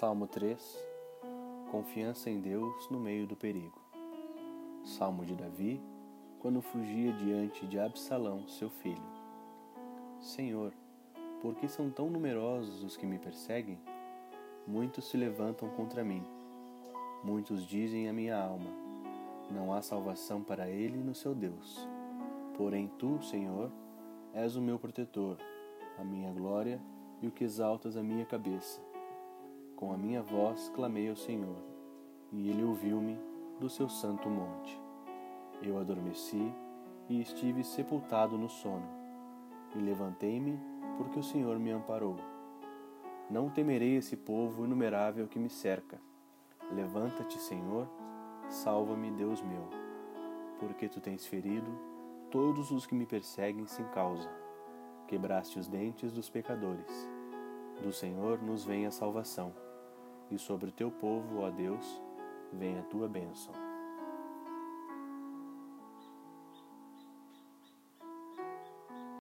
Salmo 3 Confiança em Deus no meio do perigo. Salmo de Davi, quando fugia diante de Absalão, seu filho. Senhor, por que são tão numerosos os que me perseguem? Muitos se levantam contra mim. Muitos dizem a minha alma: Não há salvação para ele no seu Deus. Porém, tu, Senhor, és o meu protetor, a minha glória e o que exaltas a minha cabeça. Com a minha voz clamei ao Senhor, e ele ouviu-me do seu santo monte. Eu adormeci e estive sepultado no sono. E levantei-me, porque o Senhor me amparou. Não temerei esse povo inumerável que me cerca. Levanta-te, Senhor, salva-me, Deus meu, porque tu tens ferido todos os que me perseguem sem causa. Quebraste os dentes dos pecadores. Do Senhor nos vem a salvação e sobre o teu povo, ó Deus, vem a tua bênção.